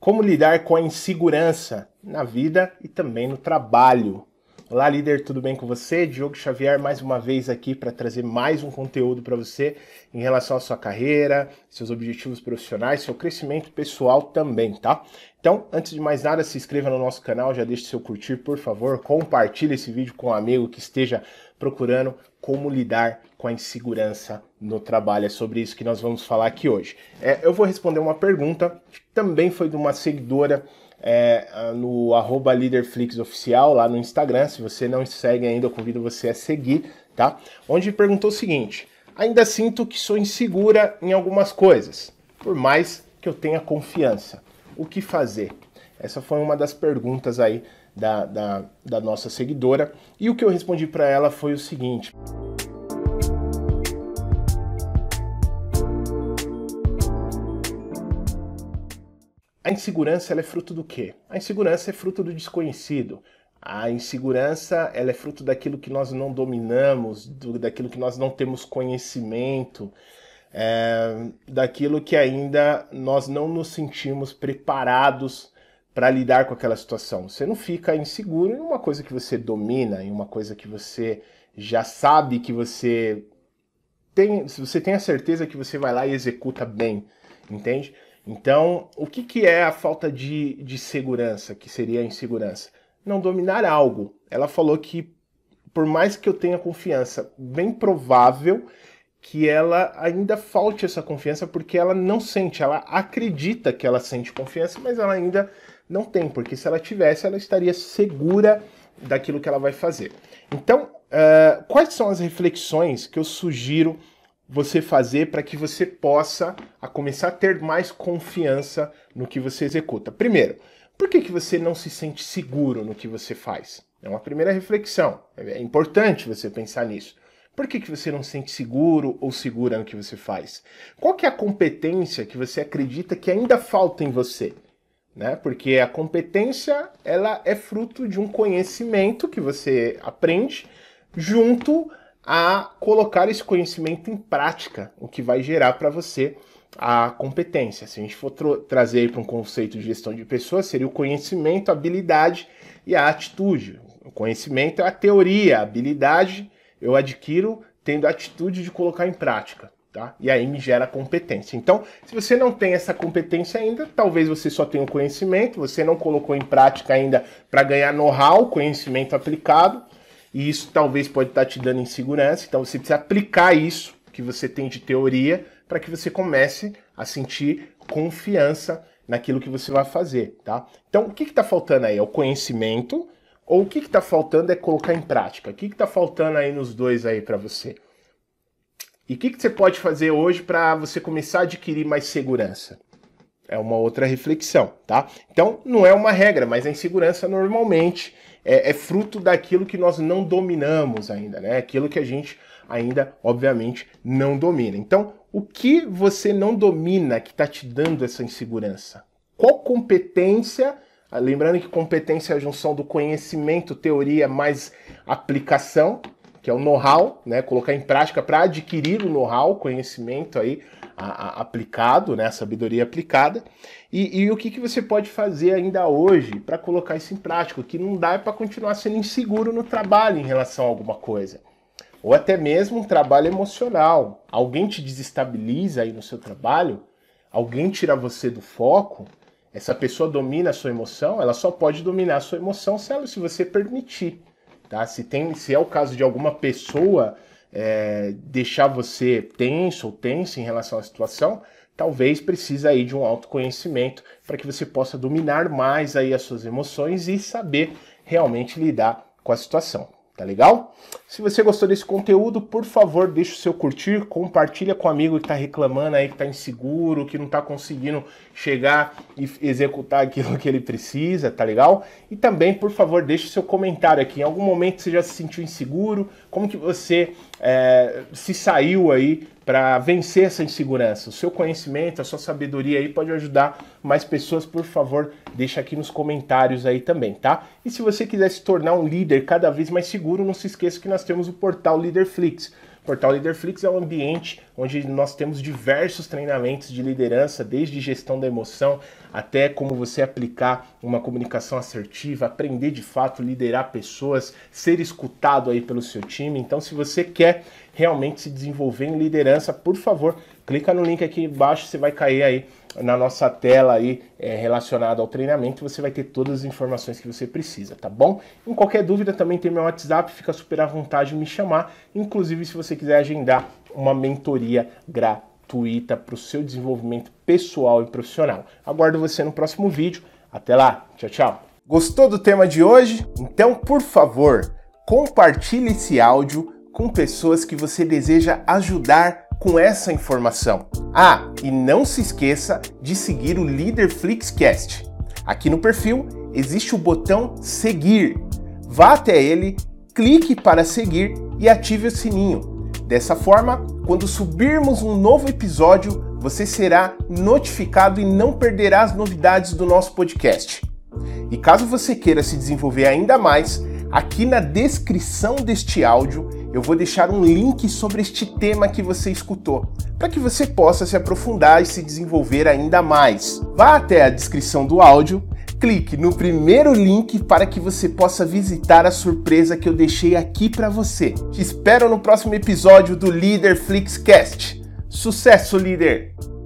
Como lidar com a insegurança na vida e também no trabalho. Olá, líder, tudo bem com você? Diogo Xavier, mais uma vez aqui para trazer mais um conteúdo para você em relação à sua carreira, seus objetivos profissionais, seu crescimento pessoal também, tá? Então, antes de mais nada, se inscreva no nosso canal, já deixe seu curtir, por favor, compartilhe esse vídeo com um amigo que esteja procurando como lidar com a insegurança no trabalho. É sobre isso que nós vamos falar aqui hoje. É, eu vou responder uma pergunta que também foi de uma seguidora é, no arroba LeaderFlixOficial lá no Instagram. Se você não segue ainda, eu convido você a seguir, tá? Onde perguntou o seguinte: ainda sinto que sou insegura em algumas coisas, por mais que eu tenha confiança. O que fazer? Essa foi uma das perguntas aí da, da, da nossa seguidora. E o que eu respondi para ela foi o seguinte. A insegurança é fruto do quê? A insegurança é fruto do desconhecido. A insegurança ela é fruto daquilo que nós não dominamos, do, daquilo que nós não temos conhecimento, é, daquilo que ainda nós não nos sentimos preparados para lidar com aquela situação. Você não fica inseguro em uma coisa que você domina, em uma coisa que você já sabe que você tem, se você tem a certeza que você vai lá e executa bem, entende? Então, o que, que é a falta de, de segurança, que seria a insegurança? Não dominar algo. Ela falou que, por mais que eu tenha confiança, bem provável que ela ainda falte essa confiança porque ela não sente, ela acredita que ela sente confiança, mas ela ainda não tem, porque se ela tivesse, ela estaria segura daquilo que ela vai fazer. Então, uh, quais são as reflexões que eu sugiro você fazer para que você possa a começar a ter mais confiança no que você executa. Primeiro, por que, que você não se sente seguro no que você faz? É uma primeira reflexão. É importante você pensar nisso. Por que, que você não se sente seguro ou segura no que você faz? Qual que é a competência que você acredita que ainda falta em você? Né? Porque a competência ela é fruto de um conhecimento que você aprende junto a colocar esse conhecimento em prática, o que vai gerar para você a competência. Se a gente for trazer para um conceito de gestão de pessoas, seria o conhecimento, a habilidade e a atitude. O conhecimento é a teoria, a habilidade eu adquiro tendo a atitude de colocar em prática. Tá? E aí me gera competência. Então, se você não tem essa competência ainda, talvez você só tenha o conhecimento, você não colocou em prática ainda para ganhar know-how, conhecimento aplicado, e isso talvez pode estar te dando insegurança. Então você precisa aplicar isso que você tem de teoria para que você comece a sentir confiança naquilo que você vai fazer, tá? Então o que está faltando aí? É o conhecimento ou o que está faltando é colocar em prática? O que está faltando aí nos dois aí para você? E o que, que você pode fazer hoje para você começar a adquirir mais segurança? É uma outra reflexão, tá? Então, não é uma regra, mas a insegurança normalmente é, é, fruto daquilo que nós não dominamos ainda, né? Aquilo que a gente ainda, obviamente, não domina. Então, o que você não domina que está te dando essa insegurança? Qual competência? Ah, lembrando que competência é a junção do conhecimento, teoria mais aplicação, que é o know-how, né? Colocar em prática para adquirir o know-how, conhecimento aí a, a, aplicado, né? A sabedoria aplicada. E, e o que, que você pode fazer ainda hoje para colocar isso em prática? O que não dá é para continuar sendo inseguro no trabalho em relação a alguma coisa. Ou até mesmo um trabalho emocional. Alguém te desestabiliza aí no seu trabalho, alguém tira você do foco, essa pessoa domina a sua emoção, ela só pode dominar a sua emoção se, você permitir. Tá? Se, tem, se é o caso de alguma pessoa é, deixar você tenso ou tenso em relação à situação, talvez precise aí de um autoconhecimento para que você possa dominar mais aí as suas emoções e saber realmente lidar com a situação. Tá legal? Se você gostou desse conteúdo, por favor, deixe o seu curtir, compartilha com o amigo que está reclamando aí, que está inseguro, que não está conseguindo chegar e executar aquilo que ele precisa, tá legal? E também, por favor, deixe o seu comentário aqui. Em algum momento você já se sentiu inseguro? Como que você é, se saiu aí para vencer essa insegurança. O seu conhecimento, a sua sabedoria aí pode ajudar mais pessoas, por favor, deixa aqui nos comentários aí também, tá? E se você quiser se tornar um líder cada vez mais seguro, não se esqueça que nós temos o portal Leaderflix. Portal Leaderflix é um ambiente onde nós temos diversos treinamentos de liderança, desde gestão da emoção até como você aplicar uma comunicação assertiva, aprender de fato liderar pessoas, ser escutado aí pelo seu time. Então, se você quer realmente se desenvolver em liderança, por favor, clica no link aqui embaixo, você vai cair aí na nossa tela aí é, relacionada ao treinamento, você vai ter todas as informações que você precisa, tá bom? Em qualquer dúvida também tem meu WhatsApp, fica super à vontade de me chamar, inclusive se você quiser agendar uma mentoria gratuita para o seu desenvolvimento pessoal e profissional. Aguardo você no próximo vídeo. Até lá, tchau, tchau. Gostou do tema de hoje? Então, por favor, compartilhe esse áudio com pessoas que você deseja ajudar com essa informação. Ah, e não se esqueça de seguir o Líder Flixcast. Aqui no perfil existe o botão seguir. Vá até ele, clique para seguir e ative o sininho. Dessa forma, quando subirmos um novo episódio, você será notificado e não perderá as novidades do nosso podcast. E caso você queira se desenvolver ainda mais, aqui na descrição deste áudio eu vou deixar um link sobre este tema que você escutou, para que você possa se aprofundar e se desenvolver ainda mais. Vá até a descrição do áudio, clique no primeiro link para que você possa visitar a surpresa que eu deixei aqui para você. Te espero no próximo episódio do Leader Flixcast. Sucesso, líder!